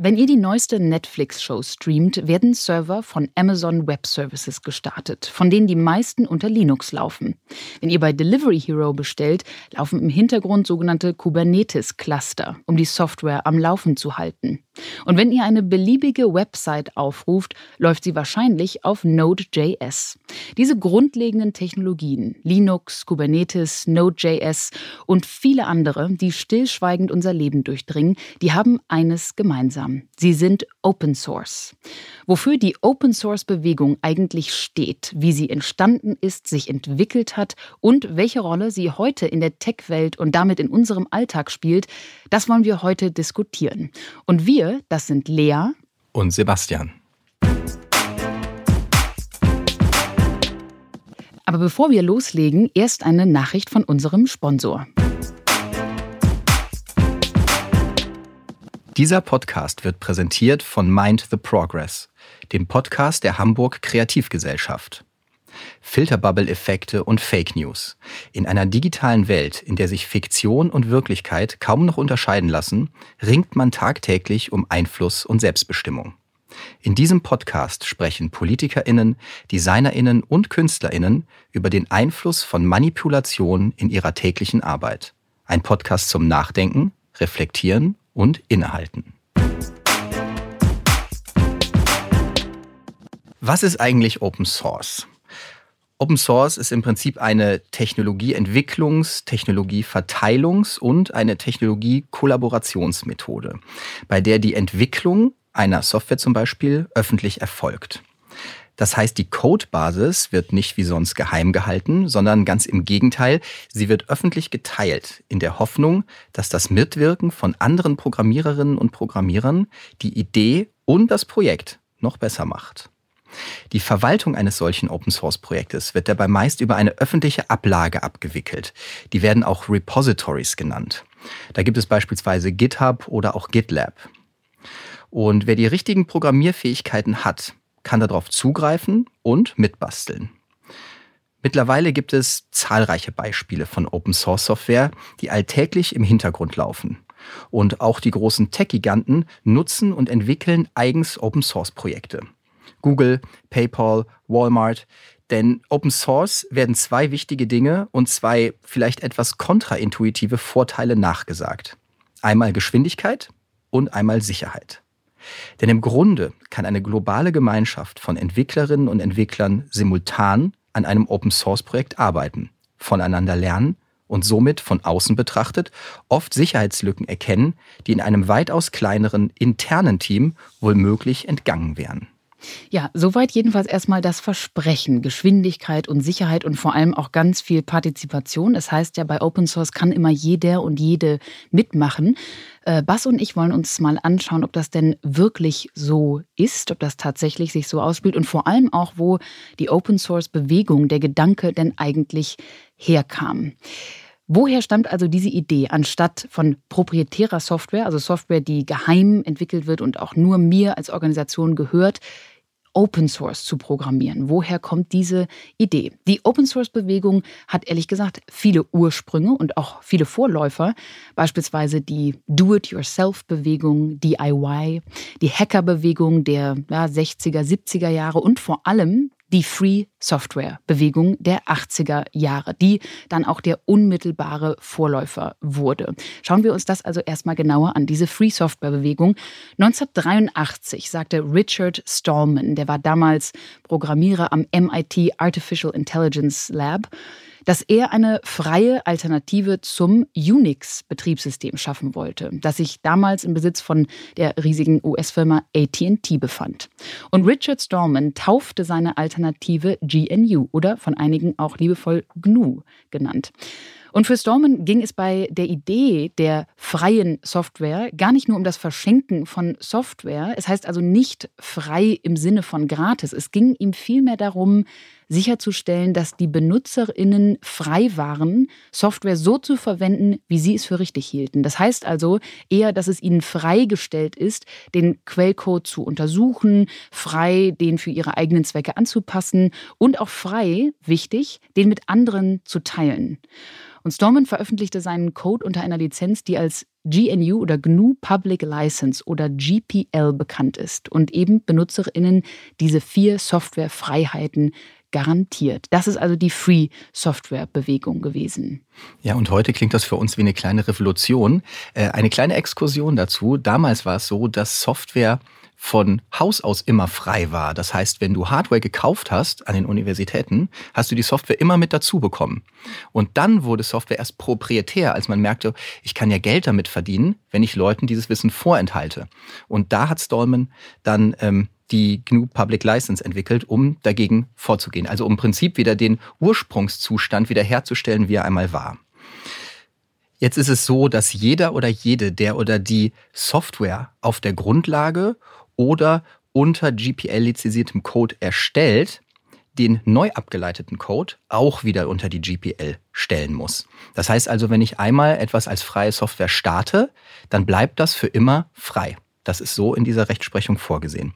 Wenn ihr die neueste Netflix-Show streamt, werden Server von Amazon Web Services gestartet, von denen die meisten unter Linux laufen. Wenn ihr bei Delivery Hero bestellt, laufen im Hintergrund sogenannte Kubernetes-Cluster, um die Software am Laufen zu halten. Und wenn ihr eine beliebige Website aufruft, läuft sie wahrscheinlich auf Node.js. Diese grundlegenden Technologien, Linux, Kubernetes, Node.js und viele andere, die stillschweigend unser Leben durchdringen, die haben eines gemeinsam. Sie sind Open Source. Wofür die Open Source Bewegung eigentlich steht, wie sie entstanden ist, sich entwickelt hat und welche Rolle sie heute in der Tech-Welt und damit in unserem Alltag spielt, das wollen wir heute diskutieren. Und wir das sind Lea und Sebastian. Aber bevor wir loslegen, erst eine Nachricht von unserem Sponsor. Dieser Podcast wird präsentiert von Mind the Progress, dem Podcast der Hamburg Kreativgesellschaft. Filterbubble-Effekte und Fake News. In einer digitalen Welt, in der sich Fiktion und Wirklichkeit kaum noch unterscheiden lassen, ringt man tagtäglich um Einfluss und Selbstbestimmung. In diesem Podcast sprechen PolitikerInnen, DesignerInnen und KünstlerInnen über den Einfluss von Manipulation in ihrer täglichen Arbeit. Ein Podcast zum Nachdenken, Reflektieren und Innehalten. Was ist eigentlich Open Source? Open Source ist im Prinzip eine Technologieentwicklungs-, Technologieverteilungs- und eine Technologie-Kollaborationsmethode, bei der die Entwicklung einer Software zum Beispiel öffentlich erfolgt. Das heißt, die Codebasis wird nicht wie sonst geheim gehalten, sondern ganz im Gegenteil, sie wird öffentlich geteilt, in der Hoffnung, dass das Mitwirken von anderen Programmiererinnen und Programmierern die Idee und das Projekt noch besser macht. Die Verwaltung eines solchen Open-Source-Projektes wird dabei meist über eine öffentliche Ablage abgewickelt. Die werden auch Repositories genannt. Da gibt es beispielsweise GitHub oder auch GitLab. Und wer die richtigen Programmierfähigkeiten hat, kann darauf zugreifen und mitbasteln. Mittlerweile gibt es zahlreiche Beispiele von Open Source Software, die alltäglich im Hintergrund laufen. Und auch die großen Tech-Giganten nutzen und entwickeln eigens Open Source Projekte. Google, PayPal, Walmart. Denn Open Source werden zwei wichtige Dinge und zwei vielleicht etwas kontraintuitive Vorteile nachgesagt. Einmal Geschwindigkeit und einmal Sicherheit. Denn im Grunde kann eine globale Gemeinschaft von Entwicklerinnen und Entwicklern simultan an einem Open Source Projekt arbeiten, voneinander lernen und somit von außen betrachtet oft Sicherheitslücken erkennen, die in einem weitaus kleineren internen Team wohl möglich entgangen wären. Ja, soweit jedenfalls erstmal das Versprechen, Geschwindigkeit und Sicherheit und vor allem auch ganz viel Partizipation. Es das heißt ja, bei Open Source kann immer jeder und jede mitmachen. Äh, Bas und ich wollen uns mal anschauen, ob das denn wirklich so ist, ob das tatsächlich sich so ausspielt und vor allem auch, wo die Open Source Bewegung, der Gedanke denn eigentlich herkam. Woher stammt also diese Idee, anstatt von proprietärer Software, also Software, die geheim entwickelt wird und auch nur mir als Organisation gehört, Open Source zu programmieren. Woher kommt diese Idee? Die Open Source Bewegung hat ehrlich gesagt viele Ursprünge und auch viele Vorläufer, beispielsweise die Do-it-yourself Bewegung, DIY, die Hacker Bewegung der ja, 60er, 70er Jahre und vor allem die Free Software Bewegung der 80er Jahre, die dann auch der unmittelbare Vorläufer wurde. Schauen wir uns das also erstmal genauer an, diese Free Software Bewegung. 1983 sagte Richard Stallman, der war damals Programmierer am MIT Artificial Intelligence Lab, dass er eine freie Alternative zum Unix-Betriebssystem schaffen wollte, das sich damals im Besitz von der riesigen US-Firma ATT befand. Und Richard Stallman taufte seine Alternative GNU oder von einigen auch liebevoll GNU genannt. Und für Stallman ging es bei der Idee der freien Software gar nicht nur um das Verschenken von Software. Es heißt also nicht frei im Sinne von gratis. Es ging ihm vielmehr darum, sicherzustellen, dass die BenutzerInnen frei waren, Software so zu verwenden, wie sie es für richtig hielten. Das heißt also eher, dass es ihnen freigestellt ist, den Quellcode zu untersuchen, frei den für ihre eigenen Zwecke anzupassen und auch frei, wichtig, den mit anderen zu teilen. Und Stallman veröffentlichte seinen Code unter einer Lizenz, die als GNU oder GNU Public License oder GPL bekannt ist und eben BenutzerInnen diese vier Softwarefreiheiten garantiert. Das ist also die Free Software Bewegung gewesen. Ja, und heute klingt das für uns wie eine kleine Revolution. Äh, eine kleine Exkursion dazu. Damals war es so, dass Software von Haus aus immer frei war. Das heißt, wenn du Hardware gekauft hast an den Universitäten, hast du die Software immer mit dazu bekommen. Und dann wurde Software erst proprietär, als man merkte, ich kann ja Geld damit verdienen, wenn ich Leuten dieses Wissen vorenthalte. Und da hat Stallman dann ähm, die GNU Public License entwickelt, um dagegen vorzugehen. Also um im Prinzip wieder den Ursprungszustand wiederherzustellen, wie er einmal war. Jetzt ist es so, dass jeder oder jede, der oder die Software auf der Grundlage oder unter GPL lizenziertem Code erstellt, den neu abgeleiteten Code auch wieder unter die GPL stellen muss. Das heißt also, wenn ich einmal etwas als freie Software starte, dann bleibt das für immer frei. Das ist so in dieser Rechtsprechung vorgesehen.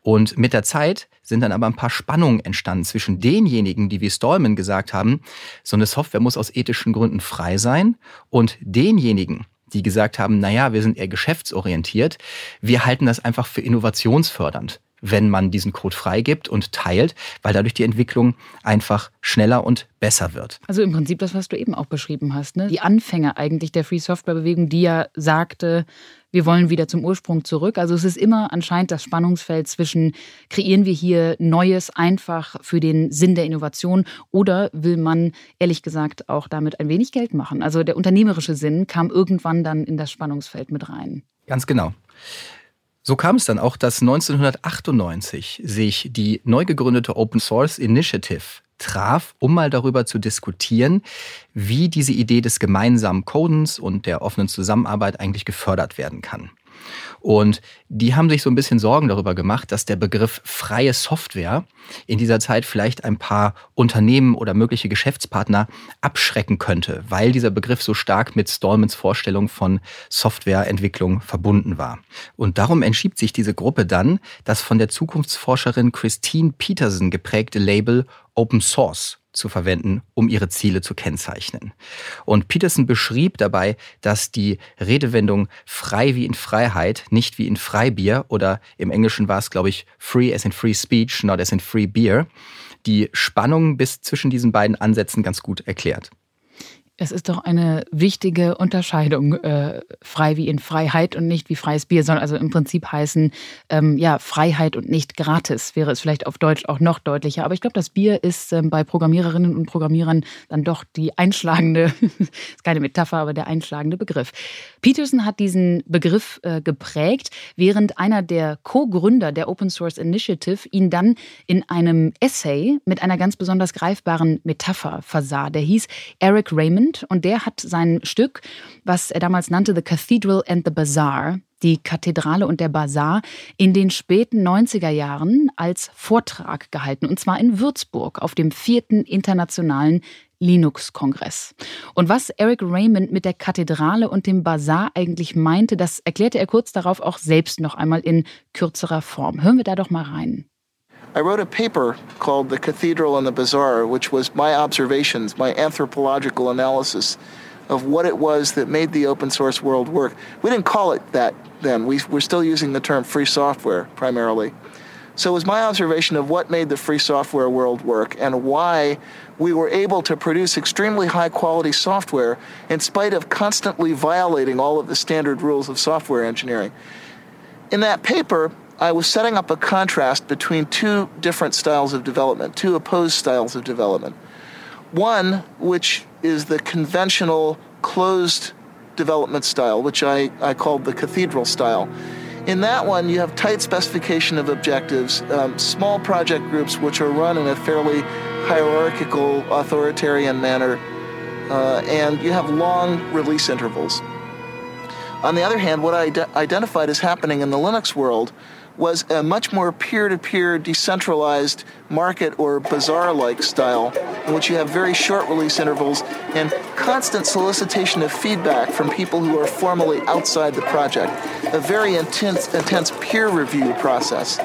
Und mit der Zeit sind dann aber ein paar Spannungen entstanden zwischen denjenigen, die wie Stallman gesagt haben, so eine Software muss aus ethischen Gründen frei sein, und denjenigen, die gesagt haben, naja, wir sind eher geschäftsorientiert, wir halten das einfach für innovationsfördernd wenn man diesen Code freigibt und teilt, weil dadurch die Entwicklung einfach schneller und besser wird. Also im Prinzip das, was du eben auch beschrieben hast, ne? die Anfänge eigentlich der Free Software Bewegung, die ja sagte, wir wollen wieder zum Ursprung zurück. Also es ist immer anscheinend das Spannungsfeld zwischen, kreieren wir hier Neues einfach für den Sinn der Innovation oder will man ehrlich gesagt auch damit ein wenig Geld machen? Also der unternehmerische Sinn kam irgendwann dann in das Spannungsfeld mit rein. Ganz genau. So kam es dann auch, dass 1998 sich die neu gegründete Open Source Initiative traf, um mal darüber zu diskutieren, wie diese Idee des gemeinsamen Codens und der offenen Zusammenarbeit eigentlich gefördert werden kann. Und die haben sich so ein bisschen Sorgen darüber gemacht, dass der Begriff freie Software in dieser Zeit vielleicht ein paar Unternehmen oder mögliche Geschäftspartner abschrecken könnte, weil dieser Begriff so stark mit Stallmans Vorstellung von Softwareentwicklung verbunden war. Und darum entschiebt sich diese Gruppe dann, das von der Zukunftsforscherin Christine Peterson geprägte Label Open Source zu verwenden, um ihre Ziele zu kennzeichnen. Und Peterson beschrieb dabei, dass die Redewendung frei wie in Freiheit, nicht wie in Freibier oder im Englischen war es, glaube ich, free as in free speech, not as in free beer, die Spannung bis zwischen diesen beiden Ansätzen ganz gut erklärt. Es ist doch eine wichtige Unterscheidung, äh, frei wie in Freiheit und nicht wie freies Bier, soll also im Prinzip heißen, ähm, ja, Freiheit und nicht gratis, wäre es vielleicht auf Deutsch auch noch deutlicher. Aber ich glaube, das Bier ist ähm, bei Programmiererinnen und Programmierern dann doch die einschlagende, ist keine Metapher, aber der einschlagende Begriff. Peterson hat diesen Begriff äh, geprägt, während einer der Co-Gründer der Open Source Initiative ihn dann in einem Essay mit einer ganz besonders greifbaren Metapher versah. Der hieß Eric Raymond Band und der hat sein Stück, was er damals nannte The Cathedral and the Bazaar, die Kathedrale und der Bazar, in den späten 90er Jahren als Vortrag gehalten. Und zwar in Würzburg auf dem vierten internationalen Linux-Kongress. Und was Eric Raymond mit der Kathedrale und dem Bazar eigentlich meinte, das erklärte er kurz darauf auch selbst noch einmal in kürzerer Form. Hören wir da doch mal rein. I wrote a paper called The Cathedral and the Bazaar, which was my observations, my anthropological analysis of what it was that made the open source world work. We didn't call it that then. We were still using the term free software primarily. So it was my observation of what made the free software world work and why we were able to produce extremely high quality software in spite of constantly violating all of the standard rules of software engineering. In that paper, I was setting up a contrast between two different styles of development, two opposed styles of development. One, which is the conventional closed development style, which I, I called the cathedral style. In that one, you have tight specification of objectives, um, small project groups which are run in a fairly hierarchical, authoritarian manner, uh, and you have long release intervals. On the other hand, what I identified as happening in the Linux world was a much more peer to peer, decentralized market or bazaar like style, in which you have very short release intervals and constant solicitation of feedback from people who are formally outside the project. A very intense, intense peer review process.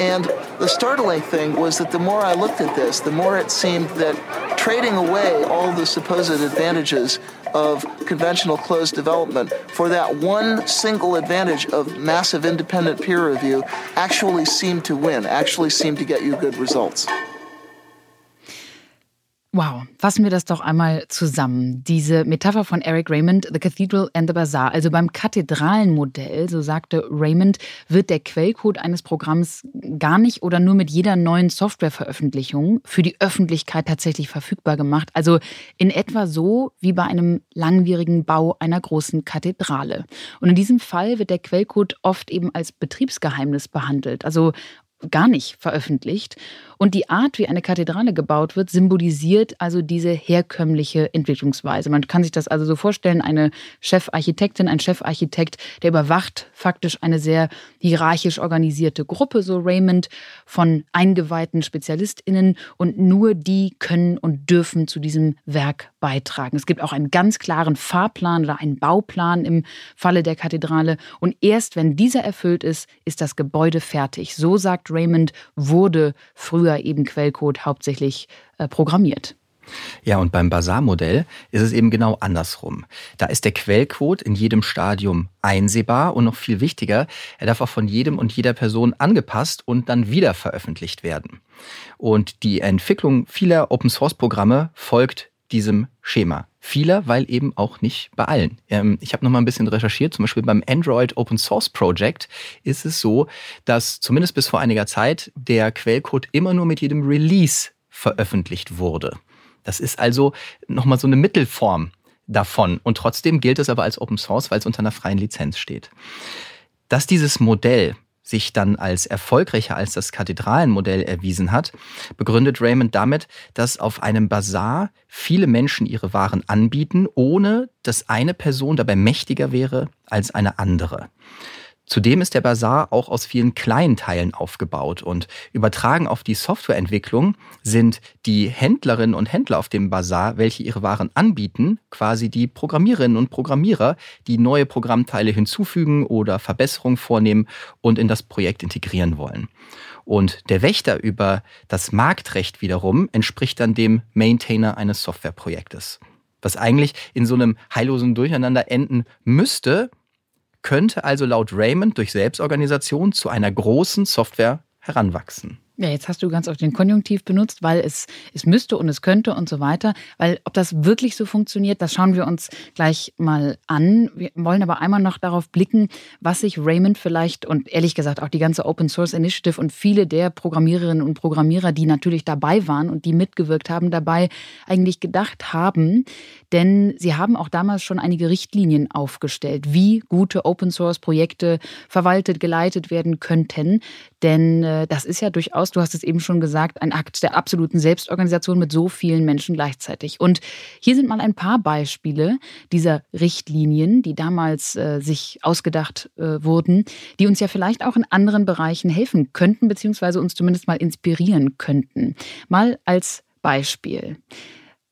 And the startling thing was that the more I looked at this, the more it seemed that trading away all the supposed advantages of conventional closed development for that one single advantage of massive independent peer review actually seemed to win, actually seemed to get you good results. Wow, fassen wir das doch einmal zusammen. Diese Metapher von Eric Raymond, The Cathedral and the Bazaar. Also beim Kathedralenmodell, so sagte Raymond, wird der Quellcode eines Programms gar nicht oder nur mit jeder neuen Softwareveröffentlichung für die Öffentlichkeit tatsächlich verfügbar gemacht. Also in etwa so wie bei einem langwierigen Bau einer großen Kathedrale. Und in diesem Fall wird der Quellcode oft eben als Betriebsgeheimnis behandelt. Also gar nicht veröffentlicht. Und die Art, wie eine Kathedrale gebaut wird, symbolisiert also diese herkömmliche Entwicklungsweise. Man kann sich das also so vorstellen, eine Chefarchitektin, ein Chefarchitekt, der überwacht faktisch eine sehr hierarchisch organisierte Gruppe, so Raymond, von eingeweihten SpezialistInnen und nur die können und dürfen zu diesem Werk beitragen. Es gibt auch einen ganz klaren Fahrplan oder einen Bauplan im Falle der Kathedrale und erst wenn dieser erfüllt ist, ist das Gebäude fertig. So sagt Raymond, wurde früher früher eben Quellcode hauptsächlich äh, programmiert. Ja, und beim Basar-Modell ist es eben genau andersrum. Da ist der Quellcode in jedem Stadium einsehbar und noch viel wichtiger, er darf auch von jedem und jeder Person angepasst und dann wieder veröffentlicht werden. Und die Entwicklung vieler Open-Source-Programme folgt diesem Schema. Vieler, weil eben auch nicht bei allen. Ähm, ich habe noch mal ein bisschen recherchiert, zum Beispiel beim Android Open Source Project ist es so, dass zumindest bis vor einiger Zeit der Quellcode immer nur mit jedem Release veröffentlicht wurde. Das ist also nochmal so eine Mittelform davon. Und trotzdem gilt es aber als Open Source, weil es unter einer freien Lizenz steht. Dass dieses Modell sich dann als erfolgreicher als das Kathedralenmodell erwiesen hat, begründet Raymond damit, dass auf einem Bazar viele Menschen ihre Waren anbieten, ohne dass eine Person dabei mächtiger wäre als eine andere. Zudem ist der Bazar auch aus vielen kleinen Teilen aufgebaut und übertragen auf die Softwareentwicklung sind die Händlerinnen und Händler auf dem Bazar, welche ihre Waren anbieten, quasi die Programmiererinnen und Programmierer, die neue Programmteile hinzufügen oder Verbesserungen vornehmen und in das Projekt integrieren wollen. Und der Wächter über das Marktrecht wiederum entspricht dann dem Maintainer eines Softwareprojektes. Was eigentlich in so einem heillosen Durcheinander enden müsste, könnte also laut Raymond durch Selbstorganisation zu einer großen Software heranwachsen. Ja, jetzt hast du ganz oft den Konjunktiv benutzt, weil es, es müsste und es könnte und so weiter. Weil ob das wirklich so funktioniert, das schauen wir uns gleich mal an. Wir wollen aber einmal noch darauf blicken, was sich Raymond vielleicht und ehrlich gesagt auch die ganze Open Source Initiative und viele der Programmiererinnen und Programmierer, die natürlich dabei waren und die mitgewirkt haben, dabei eigentlich gedacht haben. Denn sie haben auch damals schon einige Richtlinien aufgestellt, wie gute Open Source Projekte verwaltet, geleitet werden könnten. Denn äh, das ist ja durchaus, du hast es eben schon gesagt, ein Akt der absoluten Selbstorganisation mit so vielen Menschen gleichzeitig. Und hier sind mal ein paar Beispiele dieser Richtlinien, die damals äh, sich ausgedacht äh, wurden, die uns ja vielleicht auch in anderen Bereichen helfen könnten, beziehungsweise uns zumindest mal inspirieren könnten. Mal als Beispiel.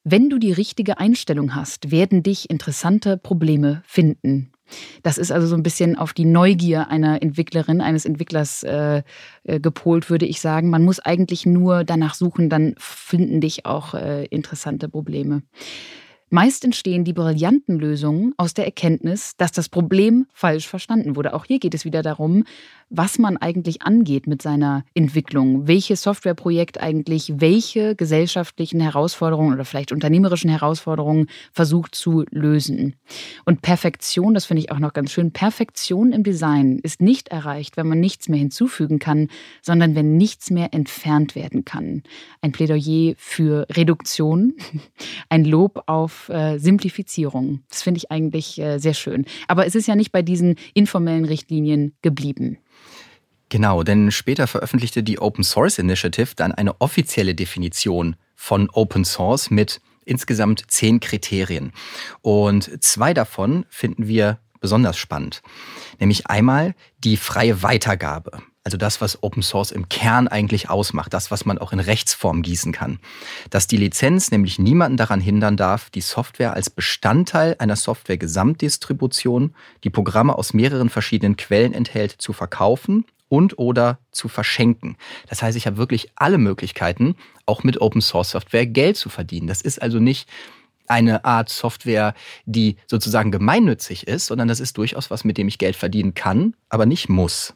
Wenn du die richtige Einstellung hast, werden dich interessante Probleme finden. Das ist also so ein bisschen auf die Neugier einer Entwicklerin, eines Entwicklers äh, äh, gepolt, würde ich sagen. Man muss eigentlich nur danach suchen, dann finden dich auch äh, interessante Probleme. Meist entstehen die brillanten Lösungen aus der Erkenntnis, dass das Problem falsch verstanden wurde. Auch hier geht es wieder darum, was man eigentlich angeht mit seiner Entwicklung, welches Softwareprojekt eigentlich welche gesellschaftlichen Herausforderungen oder vielleicht unternehmerischen Herausforderungen versucht zu lösen. Und Perfektion, das finde ich auch noch ganz schön, Perfektion im Design ist nicht erreicht, wenn man nichts mehr hinzufügen kann, sondern wenn nichts mehr entfernt werden kann. Ein Plädoyer für Reduktion, ein Lob auf äh, Simplifizierung. Das finde ich eigentlich äh, sehr schön. Aber es ist ja nicht bei diesen informellen Richtlinien geblieben. Genau, denn später veröffentlichte die Open Source Initiative dann eine offizielle Definition von Open Source mit insgesamt zehn Kriterien. Und zwei davon finden wir besonders spannend. Nämlich einmal die freie Weitergabe. Also das, was Open Source im Kern eigentlich ausmacht, das, was man auch in Rechtsform gießen kann, dass die Lizenz nämlich niemanden daran hindern darf, die Software als Bestandteil einer Software-Gesamtdistribution, die Programme aus mehreren verschiedenen Quellen enthält, zu verkaufen und oder zu verschenken. Das heißt, ich habe wirklich alle Möglichkeiten, auch mit Open Source Software Geld zu verdienen. Das ist also nicht eine Art Software, die sozusagen gemeinnützig ist, sondern das ist durchaus was, mit dem ich Geld verdienen kann, aber nicht muss.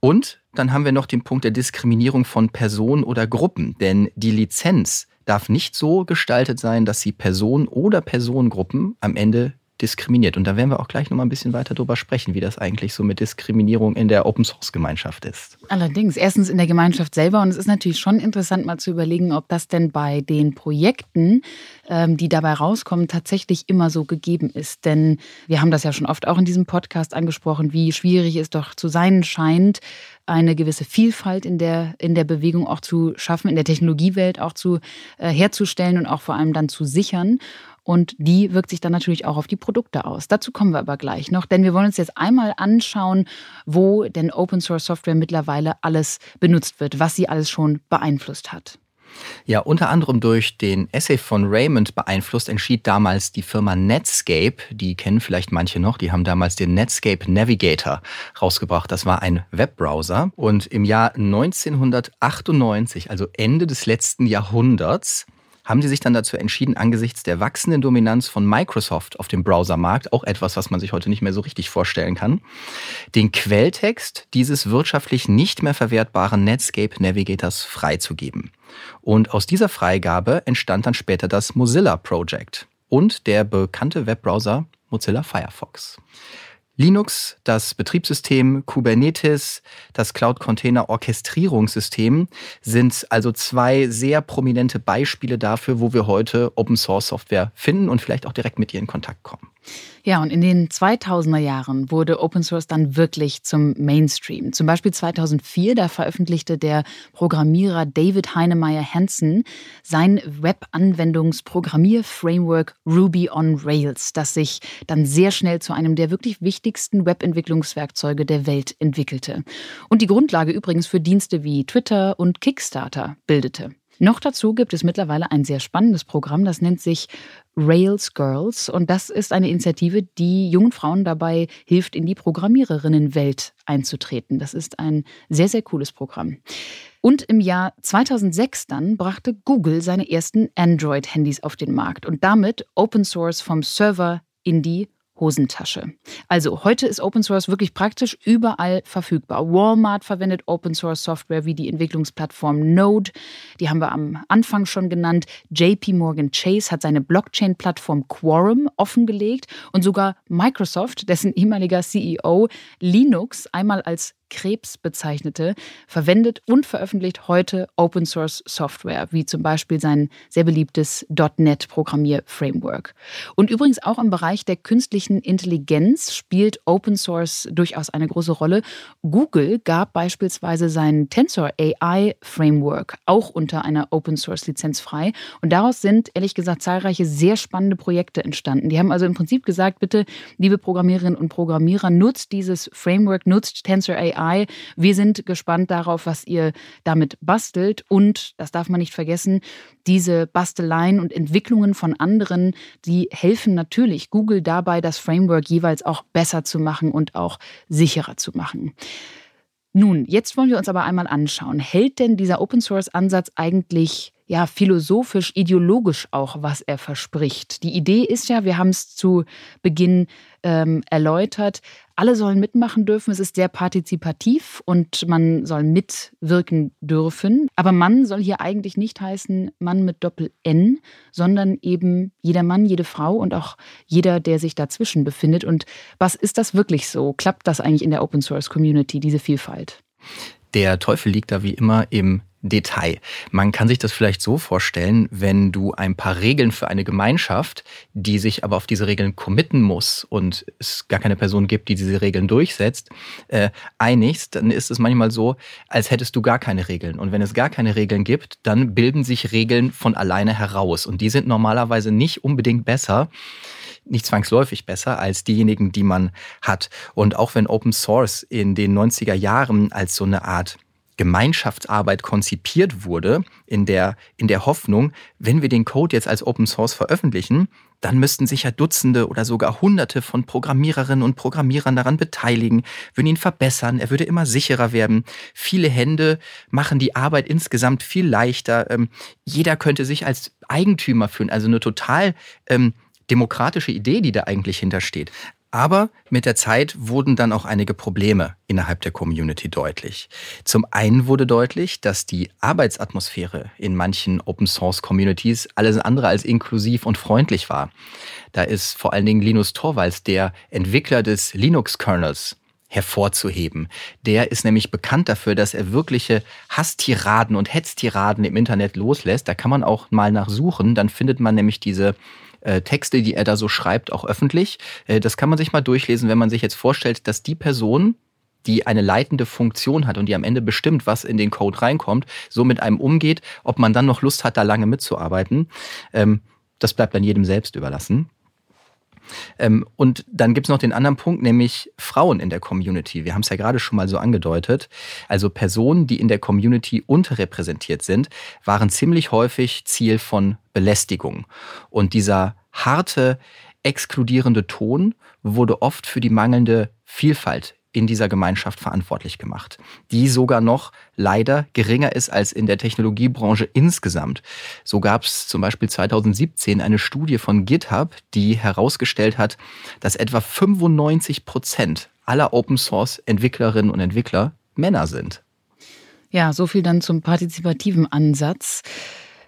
Und dann haben wir noch den Punkt der Diskriminierung von Personen oder Gruppen, denn die Lizenz darf nicht so gestaltet sein, dass sie Personen oder Personengruppen am Ende diskriminiert. Und da werden wir auch gleich nochmal ein bisschen weiter drüber sprechen, wie das eigentlich so mit Diskriminierung in der Open Source Gemeinschaft ist. Allerdings, erstens in der Gemeinschaft selber und es ist natürlich schon interessant mal zu überlegen, ob das denn bei den Projekten, ähm, die dabei rauskommen, tatsächlich immer so gegeben ist. Denn wir haben das ja schon oft auch in diesem Podcast angesprochen, wie schwierig es doch zu sein scheint, eine gewisse Vielfalt in der, in der Bewegung auch zu schaffen, in der Technologiewelt auch zu äh, herzustellen und auch vor allem dann zu sichern. Und die wirkt sich dann natürlich auch auf die Produkte aus. Dazu kommen wir aber gleich noch, denn wir wollen uns jetzt einmal anschauen, wo denn Open Source Software mittlerweile alles benutzt wird, was sie alles schon beeinflusst hat. Ja, unter anderem durch den Essay von Raymond beeinflusst entschied damals die Firma Netscape, die kennen vielleicht manche noch, die haben damals den Netscape Navigator rausgebracht. Das war ein Webbrowser und im Jahr 1998, also Ende des letzten Jahrhunderts, haben sie sich dann dazu entschieden, angesichts der wachsenden Dominanz von Microsoft auf dem Browsermarkt, auch etwas, was man sich heute nicht mehr so richtig vorstellen kann, den Quelltext dieses wirtschaftlich nicht mehr verwertbaren Netscape Navigators freizugeben. Und aus dieser Freigabe entstand dann später das Mozilla Project und der bekannte Webbrowser Mozilla Firefox. Linux, das Betriebssystem, Kubernetes, das Cloud-Container-Orchestrierungssystem sind also zwei sehr prominente Beispiele dafür, wo wir heute Open-Source-Software finden und vielleicht auch direkt mit ihr in Kontakt kommen. Ja, und in den 2000er Jahren wurde Open Source dann wirklich zum Mainstream. Zum Beispiel 2004, da veröffentlichte der Programmierer David Heinemeier Hansen sein Web-Anwendungsprogrammierframework Ruby on Rails, das sich dann sehr schnell zu einem der wirklich wichtigsten Webentwicklungswerkzeuge der Welt entwickelte. Und die Grundlage übrigens für Dienste wie Twitter und Kickstarter bildete. Noch dazu gibt es mittlerweile ein sehr spannendes Programm, das nennt sich Rails Girls. Und das ist eine Initiative, die jungen Frauen dabei hilft, in die Programmiererinnenwelt einzutreten. Das ist ein sehr, sehr cooles Programm. Und im Jahr 2006 dann brachte Google seine ersten Android-Handys auf den Markt und damit Open Source vom Server in die Hosentasche. Also heute ist Open Source wirklich praktisch überall verfügbar. Walmart verwendet Open Source Software wie die Entwicklungsplattform Node. Die haben wir am Anfang schon genannt. JP Morgan Chase hat seine Blockchain-Plattform Quorum offengelegt und sogar Microsoft, dessen ehemaliger CEO Linux einmal als Krebs bezeichnete, verwendet und veröffentlicht heute Open Source Software, wie zum Beispiel sein sehr beliebtes .NET Programmierframework. Und übrigens auch im Bereich der künstlichen Intelligenz spielt Open Source durchaus eine große Rolle. Google gab beispielsweise sein Tensor AI Framework auch unter einer Open Source Lizenz frei und daraus sind ehrlich gesagt zahlreiche sehr spannende Projekte entstanden. Die haben also im Prinzip gesagt, bitte, liebe Programmiererinnen und Programmierer, nutzt dieses Framework, nutzt Tensor AI AI. Wir sind gespannt darauf, was ihr damit bastelt. Und, das darf man nicht vergessen, diese Basteleien und Entwicklungen von anderen, die helfen natürlich Google dabei, das Framework jeweils auch besser zu machen und auch sicherer zu machen. Nun, jetzt wollen wir uns aber einmal anschauen, hält denn dieser Open Source Ansatz eigentlich ja philosophisch, ideologisch auch, was er verspricht? Die Idee ist ja, wir haben es zu Beginn ähm, erläutert, alle sollen mitmachen dürfen. Es ist sehr partizipativ und man soll mitwirken dürfen. Aber Mann soll hier eigentlich nicht heißen Mann mit Doppel-N, sondern eben jeder Mann, jede Frau und auch jeder, der sich dazwischen befindet. Und was ist das wirklich so? Klappt das eigentlich in der Open Source Community, diese Vielfalt? Der Teufel liegt da wie immer im Detail. Man kann sich das vielleicht so vorstellen, wenn du ein paar Regeln für eine Gemeinschaft, die sich aber auf diese Regeln committen muss und es gar keine Person gibt, die diese Regeln durchsetzt, äh, einigst, dann ist es manchmal so, als hättest du gar keine Regeln. Und wenn es gar keine Regeln gibt, dann bilden sich Regeln von alleine heraus. Und die sind normalerweise nicht unbedingt besser nicht zwangsläufig besser als diejenigen, die man hat. Und auch wenn Open Source in den 90er Jahren als so eine Art Gemeinschaftsarbeit konzipiert wurde, in der, in der Hoffnung, wenn wir den Code jetzt als Open Source veröffentlichen, dann müssten sich ja Dutzende oder sogar Hunderte von Programmiererinnen und Programmierern daran beteiligen, würden ihn verbessern, er würde immer sicherer werden. Viele Hände machen die Arbeit insgesamt viel leichter. Ähm, jeder könnte sich als Eigentümer fühlen, also eine total ähm, demokratische Idee, die da eigentlich hintersteht. Aber mit der Zeit wurden dann auch einige Probleme innerhalb der Community deutlich. Zum einen wurde deutlich, dass die Arbeitsatmosphäre in manchen Open Source Communities alles andere als inklusiv und freundlich war. Da ist vor allen Dingen Linus Torvalds, der Entwickler des Linux-Kernels, hervorzuheben. Der ist nämlich bekannt dafür, dass er wirkliche Hasstiraden und Hetztiraden im Internet loslässt. Da kann man auch mal nachsuchen. Dann findet man nämlich diese äh, Texte, die er da so schreibt, auch öffentlich. Äh, das kann man sich mal durchlesen, wenn man sich jetzt vorstellt, dass die Person, die eine leitende Funktion hat und die am Ende bestimmt, was in den Code reinkommt, so mit einem umgeht, ob man dann noch Lust hat, da lange mitzuarbeiten. Ähm, das bleibt dann jedem selbst überlassen. Ähm, und dann gibt's noch den anderen Punkt, nämlich Frauen in der Community. Wir haben es ja gerade schon mal so angedeutet. Also Personen, die in der Community unterrepräsentiert sind, waren ziemlich häufig Ziel von Belästigung. Und dieser harte, exkludierende Ton wurde oft für die mangelnde Vielfalt in dieser Gemeinschaft verantwortlich gemacht, die sogar noch leider geringer ist als in der Technologiebranche insgesamt. So gab es zum Beispiel 2017 eine Studie von GitHub, die herausgestellt hat, dass etwa 95 Prozent aller Open-Source-Entwicklerinnen und Entwickler Männer sind. Ja, so viel dann zum partizipativen Ansatz.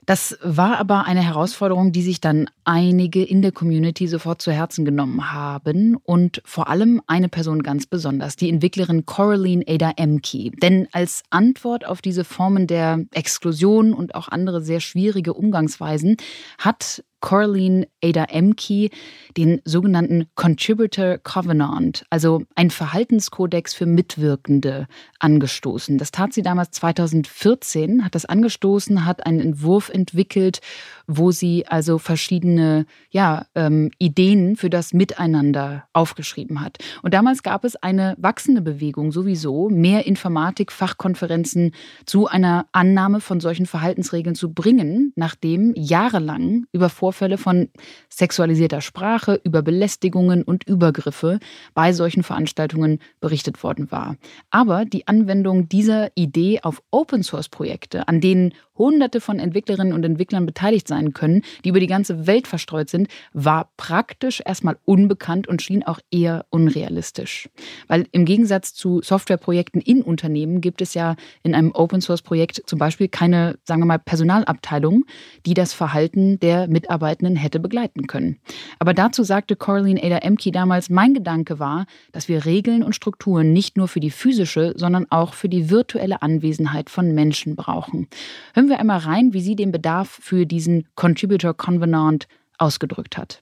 Das war aber eine Herausforderung, die sich dann einige in der Community sofort zu Herzen genommen haben und vor allem eine Person ganz besonders, die Entwicklerin Coraline Ada Emke. Denn als Antwort auf diese Formen der Exklusion und auch andere sehr schwierige Umgangsweisen hat Coraline Ada Emke den sogenannten Contributor Covenant, also ein Verhaltenskodex für Mitwirkende, angestoßen. Das tat sie damals 2014, hat das angestoßen, hat einen Entwurf entwickelt, wo sie also verschiedene ja, ähm, Ideen für das Miteinander aufgeschrieben hat. Und damals gab es eine wachsende Bewegung sowieso, mehr Informatik-Fachkonferenzen zu einer Annahme von solchen Verhaltensregeln zu bringen, nachdem jahrelang über Vorfälle von sexualisierter Sprache, über Belästigungen und Übergriffe bei solchen Veranstaltungen berichtet worden war. Aber die Anwendung dieser Idee auf Open-Source-Projekte, an denen Hunderte von Entwicklerinnen und Entwicklern beteiligt sein können, die über die ganze Welt verstreut sind, war praktisch erstmal unbekannt und schien auch eher unrealistisch. Weil im Gegensatz zu Softwareprojekten in Unternehmen gibt es ja in einem Open-Source-Projekt zum Beispiel keine, sagen wir mal, Personalabteilung, die das Verhalten der Mitarbeitenden hätte begleiten können. Aber dazu sagte Coraline Ada Emke damals, mein Gedanke war, dass wir Regeln und Strukturen nicht nur für die physische, sondern auch für die virtuelle Anwesenheit von Menschen brauchen. Hören wir einmal rein, wie sie den Bedarf für diesen Contributor Covenant ausgedrückt hat.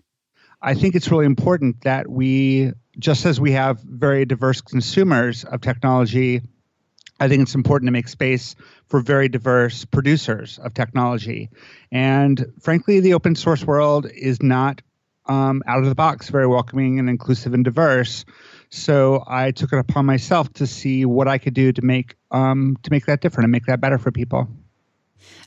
I think it's really important that we, just as we have very diverse consumers of technology, I think it's important to make space for very diverse producers of technology. And frankly, the open source world is not um, out of the box very welcoming and inclusive and diverse. So I took it upon myself to see what I could do to make um, to make that different and make that better for people.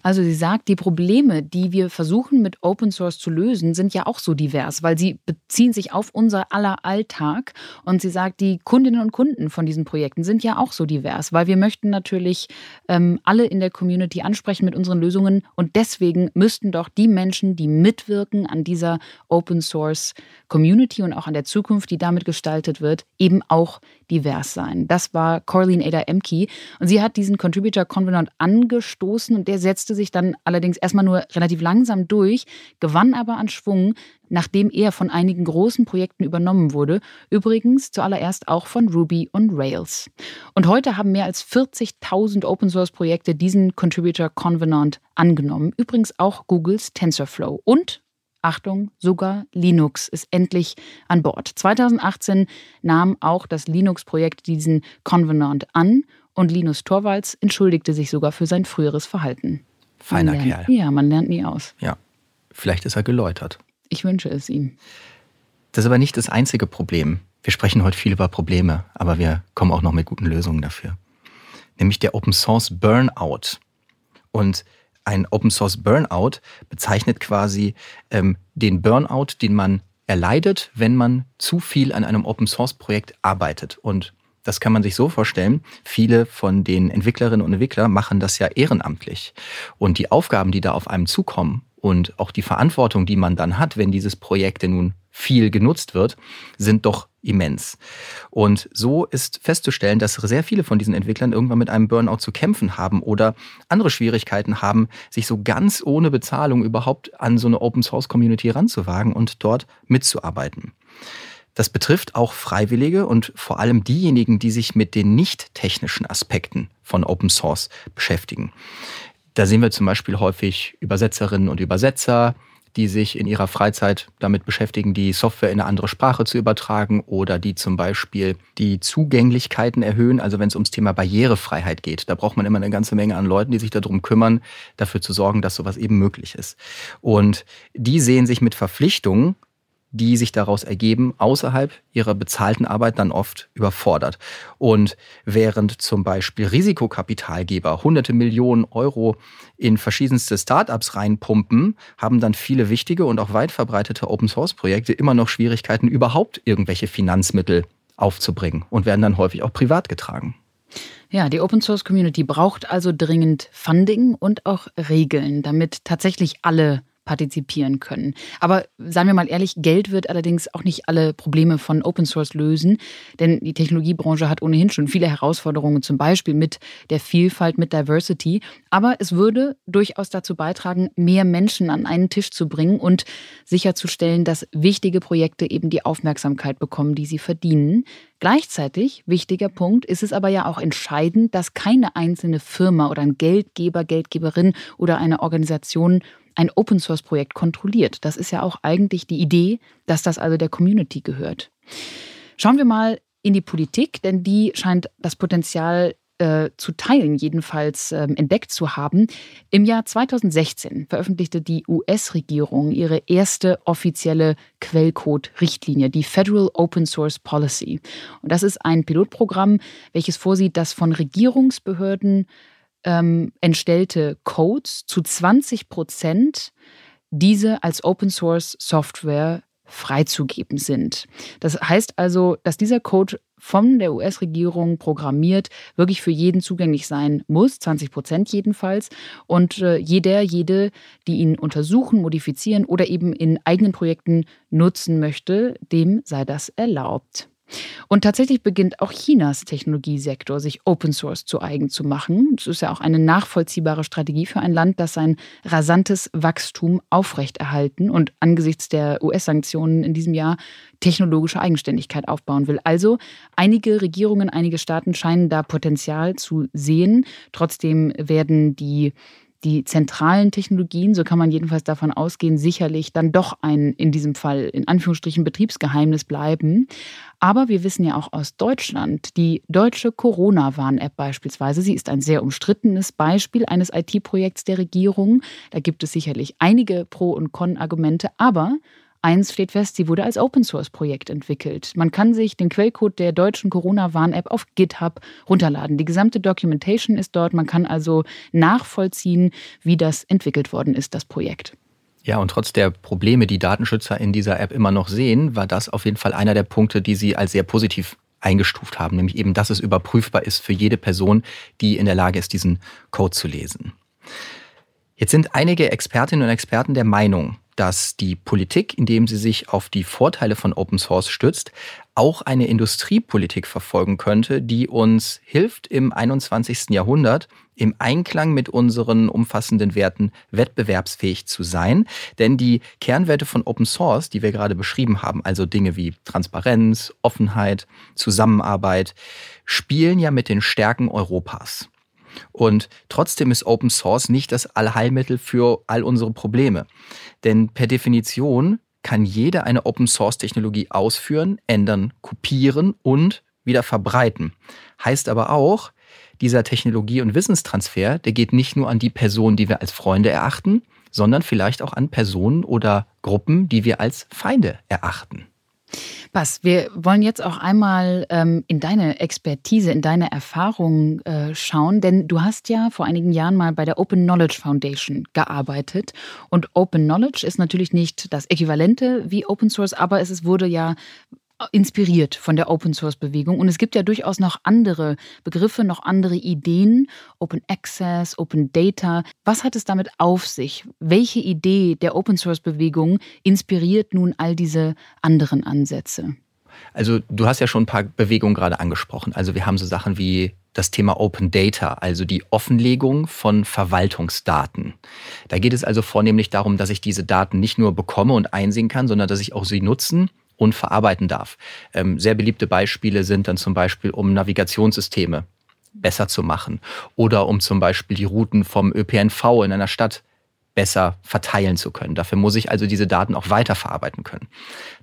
Also sie sagt, die Probleme, die wir versuchen mit Open Source zu lösen, sind ja auch so divers, weil sie beziehen sich auf unser aller Alltag. Und sie sagt, die Kundinnen und Kunden von diesen Projekten sind ja auch so divers, weil wir möchten natürlich ähm, alle in der Community ansprechen mit unseren Lösungen. Und deswegen müssten doch die Menschen, die mitwirken an dieser Open Source Community und auch an der Zukunft, die damit gestaltet wird, eben auch divers sein. Das war Coraline Ada Emke. Und sie hat diesen Contributor Covenant angestoßen und der setzte sich dann allerdings erstmal nur relativ langsam durch, gewann aber an Schwung, nachdem er von einigen großen Projekten übernommen wurde, übrigens zuallererst auch von Ruby und Rails. Und heute haben mehr als 40.000 Open-Source-Projekte diesen Contributor Covenant angenommen, übrigens auch Googles TensorFlow. Und Achtung, sogar Linux ist endlich an Bord. 2018 nahm auch das Linux-Projekt diesen Convenant an und Linus Torvalds entschuldigte sich sogar für sein früheres Verhalten. Feiner lernt, Kerl. Ja, man lernt nie aus. Ja, vielleicht ist er geläutert. Ich wünsche es ihm. Das ist aber nicht das einzige Problem. Wir sprechen heute viel über Probleme, aber wir kommen auch noch mit guten Lösungen dafür. Nämlich der Open Source Burnout. Und ein Open Source Burnout bezeichnet quasi ähm, den Burnout, den man erleidet, wenn man zu viel an einem Open Source Projekt arbeitet. Und das kann man sich so vorstellen. Viele von den Entwicklerinnen und Entwicklern machen das ja ehrenamtlich. Und die Aufgaben, die da auf einem zukommen und auch die Verantwortung, die man dann hat, wenn dieses Projekt denn nun viel genutzt wird, sind doch immens. Und so ist festzustellen, dass sehr viele von diesen Entwicklern irgendwann mit einem Burnout zu kämpfen haben oder andere Schwierigkeiten haben, sich so ganz ohne Bezahlung überhaupt an so eine Open Source Community ranzuwagen und dort mitzuarbeiten. Das betrifft auch Freiwillige und vor allem diejenigen, die sich mit den nicht technischen Aspekten von Open Source beschäftigen. Da sehen wir zum Beispiel häufig Übersetzerinnen und Übersetzer, die sich in ihrer Freizeit damit beschäftigen, die Software in eine andere Sprache zu übertragen oder die zum Beispiel die Zugänglichkeiten erhöhen. Also wenn es ums Thema Barrierefreiheit geht, da braucht man immer eine ganze Menge an Leuten, die sich darum kümmern, dafür zu sorgen, dass sowas eben möglich ist. Und die sehen sich mit Verpflichtungen die sich daraus ergeben, außerhalb ihrer bezahlten Arbeit dann oft überfordert. Und während zum Beispiel Risikokapitalgeber hunderte Millionen Euro in verschiedenste Startups reinpumpen, haben dann viele wichtige und auch weit verbreitete Open-Source-Projekte immer noch Schwierigkeiten, überhaupt irgendwelche Finanzmittel aufzubringen und werden dann häufig auch privat getragen. Ja, die Open Source Community braucht also dringend Funding und auch Regeln, damit tatsächlich alle partizipieren können. Aber seien wir mal ehrlich, Geld wird allerdings auch nicht alle Probleme von Open Source lösen, denn die Technologiebranche hat ohnehin schon viele Herausforderungen, zum Beispiel mit der Vielfalt, mit Diversity. Aber es würde durchaus dazu beitragen, mehr Menschen an einen Tisch zu bringen und sicherzustellen, dass wichtige Projekte eben die Aufmerksamkeit bekommen, die sie verdienen. Gleichzeitig, wichtiger Punkt, ist es aber ja auch entscheidend, dass keine einzelne Firma oder ein Geldgeber, Geldgeberin oder eine Organisation ein Open-Source-Projekt kontrolliert. Das ist ja auch eigentlich die Idee, dass das also der Community gehört. Schauen wir mal in die Politik, denn die scheint das Potenzial äh, zu teilen, jedenfalls äh, entdeckt zu haben. Im Jahr 2016 veröffentlichte die US-Regierung ihre erste offizielle Quellcode-Richtlinie, die Federal Open Source Policy. Und das ist ein Pilotprogramm, welches vorsieht, dass von Regierungsbehörden ähm, entstellte Codes zu 20 Prozent diese als Open Source Software freizugeben sind. Das heißt also, dass dieser Code von der US-Regierung programmiert wirklich für jeden zugänglich sein muss, 20 Prozent jedenfalls. Und äh, jeder, jede, die ihn untersuchen, modifizieren oder eben in eigenen Projekten nutzen möchte, dem sei das erlaubt. Und tatsächlich beginnt auch Chinas Technologiesektor sich Open Source zu eigen zu machen. Das ist ja auch eine nachvollziehbare Strategie für ein Land, das sein rasantes Wachstum aufrechterhalten und angesichts der US-Sanktionen in diesem Jahr technologische Eigenständigkeit aufbauen will. Also einige Regierungen, einige Staaten scheinen da Potenzial zu sehen. Trotzdem werden die die zentralen Technologien, so kann man jedenfalls davon ausgehen, sicherlich dann doch ein, in diesem Fall in Anführungsstrichen, Betriebsgeheimnis bleiben. Aber wir wissen ja auch aus Deutschland, die deutsche Corona-Warn-App beispielsweise, sie ist ein sehr umstrittenes Beispiel eines IT-Projekts der Regierung. Da gibt es sicherlich einige Pro- und Con-Argumente, aber Eins steht fest, sie wurde als Open-Source-Projekt entwickelt. Man kann sich den Quellcode der deutschen Corona-Warn-App auf GitHub runterladen. Die gesamte Documentation ist dort. Man kann also nachvollziehen, wie das entwickelt worden ist, das Projekt. Ja, und trotz der Probleme, die Datenschützer in dieser App immer noch sehen, war das auf jeden Fall einer der Punkte, die sie als sehr positiv eingestuft haben, nämlich eben, dass es überprüfbar ist für jede Person, die in der Lage ist, diesen Code zu lesen. Jetzt sind einige Expertinnen und Experten der Meinung, dass die Politik, indem sie sich auf die Vorteile von Open Source stützt, auch eine Industriepolitik verfolgen könnte, die uns hilft, im 21. Jahrhundert im Einklang mit unseren umfassenden Werten wettbewerbsfähig zu sein. Denn die Kernwerte von Open Source, die wir gerade beschrieben haben, also Dinge wie Transparenz, Offenheit, Zusammenarbeit, spielen ja mit den Stärken Europas. Und trotzdem ist Open Source nicht das Allheilmittel für all unsere Probleme. Denn per Definition kann jeder eine Open Source Technologie ausführen, ändern, kopieren und wieder verbreiten. Heißt aber auch, dieser Technologie- und Wissenstransfer, der geht nicht nur an die Personen, die wir als Freunde erachten, sondern vielleicht auch an Personen oder Gruppen, die wir als Feinde erachten. Bas, wir wollen jetzt auch einmal ähm, in deine Expertise, in deine Erfahrung äh, schauen, denn du hast ja vor einigen Jahren mal bei der Open Knowledge Foundation gearbeitet. Und Open Knowledge ist natürlich nicht das Äquivalente wie Open Source, aber es wurde ja inspiriert von der Open Source Bewegung. Und es gibt ja durchaus noch andere Begriffe, noch andere Ideen. Open Access, Open Data. Was hat es damit auf sich? Welche Idee der Open Source Bewegung inspiriert nun all diese anderen Ansätze? Also du hast ja schon ein paar Bewegungen gerade angesprochen. Also wir haben so Sachen wie das Thema Open Data, also die Offenlegung von Verwaltungsdaten. Da geht es also vornehmlich darum, dass ich diese Daten nicht nur bekomme und einsehen kann, sondern dass ich auch sie nutzen und verarbeiten darf. Ähm, sehr beliebte Beispiele sind dann zum Beispiel, um Navigationssysteme besser zu machen oder um zum Beispiel die Routen vom ÖPNV in einer Stadt besser verteilen zu können. Dafür muss ich also diese Daten auch weiterverarbeiten können.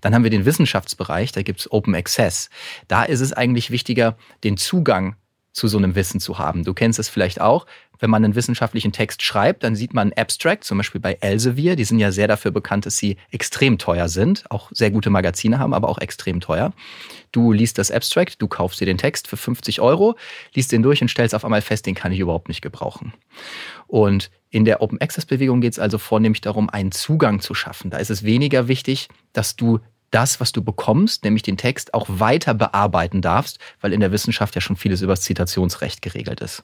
Dann haben wir den Wissenschaftsbereich, da gibt es Open Access. Da ist es eigentlich wichtiger, den Zugang zu so einem Wissen zu haben. Du kennst es vielleicht auch. Wenn man einen wissenschaftlichen Text schreibt, dann sieht man Abstract, zum Beispiel bei Elsevier. Die sind ja sehr dafür bekannt, dass sie extrem teuer sind, auch sehr gute Magazine haben, aber auch extrem teuer. Du liest das Abstract, du kaufst dir den Text für 50 Euro, liest den durch und stellst auf einmal fest, den kann ich überhaupt nicht gebrauchen. Und in der Open Access Bewegung geht es also vornehmlich darum, einen Zugang zu schaffen. Da ist es weniger wichtig, dass du das, was du bekommst, nämlich den Text, auch weiter bearbeiten darfst, weil in der Wissenschaft ja schon vieles über das Zitationsrecht geregelt ist.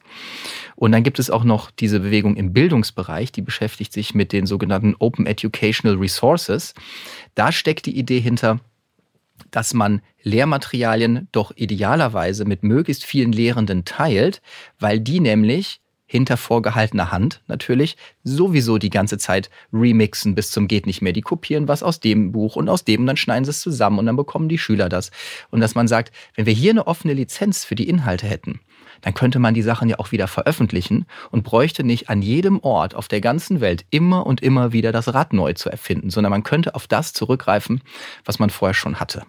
Und dann gibt es auch noch diese Bewegung im Bildungsbereich, die beschäftigt sich mit den sogenannten Open Educational Resources. Da steckt die Idee hinter, dass man Lehrmaterialien doch idealerweise mit möglichst vielen Lehrenden teilt, weil die nämlich hinter vorgehaltener Hand natürlich sowieso die ganze Zeit remixen bis zum geht nicht mehr. Die kopieren was aus dem Buch und aus dem und dann schneiden sie es zusammen und dann bekommen die Schüler das. Und dass man sagt, wenn wir hier eine offene Lizenz für die Inhalte hätten, dann könnte man die Sachen ja auch wieder veröffentlichen und bräuchte nicht an jedem Ort auf der ganzen Welt immer und immer wieder das Rad neu zu erfinden, sondern man könnte auf das zurückgreifen, was man vorher schon hatte.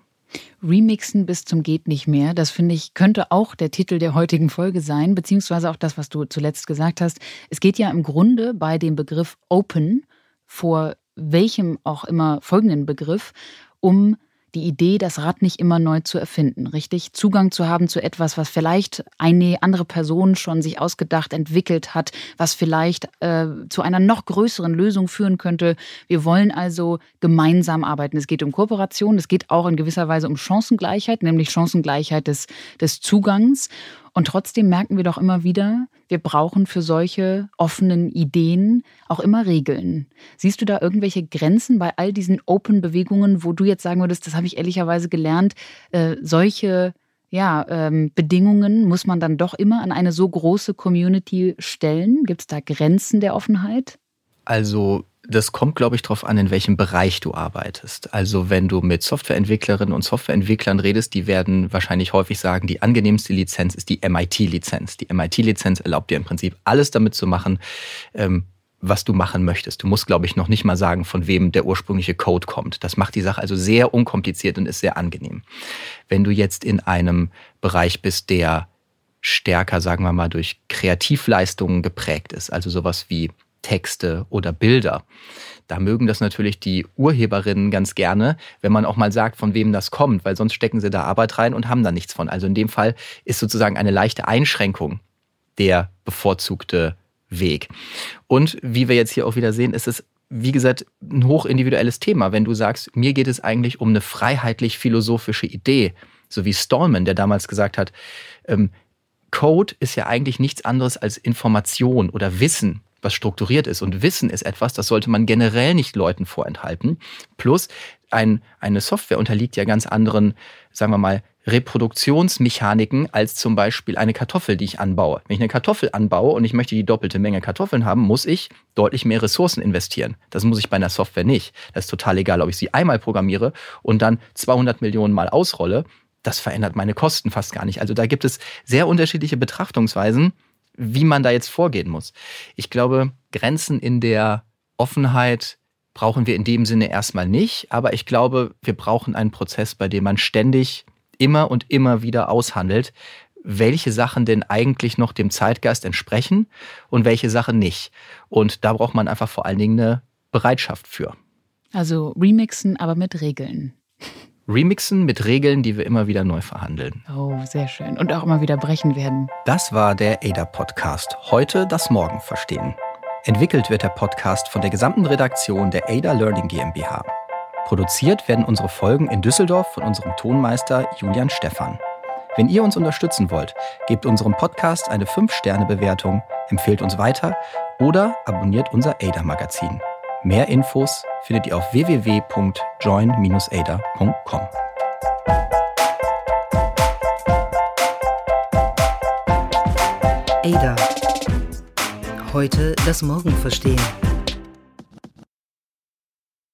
Remixen bis zum geht nicht mehr. Das finde ich könnte auch der Titel der heutigen Folge sein, beziehungsweise auch das, was du zuletzt gesagt hast. Es geht ja im Grunde bei dem Begriff Open vor welchem auch immer folgenden Begriff um die Idee, das Rad nicht immer neu zu erfinden, richtig? Zugang zu haben zu etwas, was vielleicht eine andere Person schon sich ausgedacht, entwickelt hat, was vielleicht äh, zu einer noch größeren Lösung führen könnte. Wir wollen also gemeinsam arbeiten. Es geht um Kooperation, es geht auch in gewisser Weise um Chancengleichheit, nämlich Chancengleichheit des, des Zugangs. Und trotzdem merken wir doch immer wieder, wir brauchen für solche offenen Ideen auch immer Regeln. Siehst du da irgendwelche Grenzen bei all diesen Open-Bewegungen, wo du jetzt sagen würdest, das habe ich ehrlicherweise gelernt, äh, solche ja, ähm, Bedingungen muss man dann doch immer an eine so große Community stellen? Gibt es da Grenzen der Offenheit? Also das kommt, glaube ich, darauf an, in welchem Bereich du arbeitest. Also wenn du mit Softwareentwicklerinnen und Softwareentwicklern redest, die werden wahrscheinlich häufig sagen, die angenehmste Lizenz ist die MIT-Lizenz. Die MIT-Lizenz erlaubt dir im Prinzip alles damit zu machen, ähm, was du machen möchtest. Du musst, glaube ich, noch nicht mal sagen, von wem der ursprüngliche Code kommt. Das macht die Sache also sehr unkompliziert und ist sehr angenehm. Wenn du jetzt in einem Bereich bist, der stärker, sagen wir mal, durch Kreativleistungen geprägt ist, also sowas wie Texte oder Bilder. Da mögen das natürlich die Urheberinnen ganz gerne, wenn man auch mal sagt, von wem das kommt, weil sonst stecken sie da Arbeit rein und haben da nichts von. Also in dem Fall ist sozusagen eine leichte Einschränkung der bevorzugte Weg. Und wie wir jetzt hier auch wieder sehen, ist es wie gesagt, ein hochindividuelles Thema. Wenn du sagst, mir geht es eigentlich um eine freiheitlich-philosophische Idee, so wie Stallman, der damals gesagt hat, ähm, Code ist ja eigentlich nichts anderes als Information oder Wissen was strukturiert ist. Und Wissen ist etwas, das sollte man generell nicht Leuten vorenthalten. Plus, ein, eine Software unterliegt ja ganz anderen, sagen wir mal, Reproduktionsmechaniken als zum Beispiel eine Kartoffel, die ich anbaue. Wenn ich eine Kartoffel anbaue und ich möchte die doppelte Menge Kartoffeln haben, muss ich deutlich mehr Ressourcen investieren. Das muss ich bei einer Software nicht. Das ist total egal, ob ich sie einmal programmiere und dann 200 Millionen Mal ausrolle. Das verändert meine Kosten fast gar nicht. Also da gibt es sehr unterschiedliche Betrachtungsweisen wie man da jetzt vorgehen muss. Ich glaube, Grenzen in der Offenheit brauchen wir in dem Sinne erstmal nicht, aber ich glaube, wir brauchen einen Prozess, bei dem man ständig immer und immer wieder aushandelt, welche Sachen denn eigentlich noch dem Zeitgeist entsprechen und welche Sachen nicht. Und da braucht man einfach vor allen Dingen eine Bereitschaft für. Also remixen, aber mit Regeln. Remixen mit Regeln, die wir immer wieder neu verhandeln. Oh, sehr schön. Und auch immer wieder brechen werden. Das war der ADA-Podcast. Heute das Morgen verstehen. Entwickelt wird der Podcast von der gesamten Redaktion der ADA Learning GmbH. Produziert werden unsere Folgen in Düsseldorf von unserem Tonmeister Julian Stephan. Wenn ihr uns unterstützen wollt, gebt unserem Podcast eine 5-Sterne-Bewertung, empfehlt uns weiter oder abonniert unser ADA-Magazin. Mehr Infos findet ihr auf www.join-ada.com. Ada. Heute das Morgen verstehen.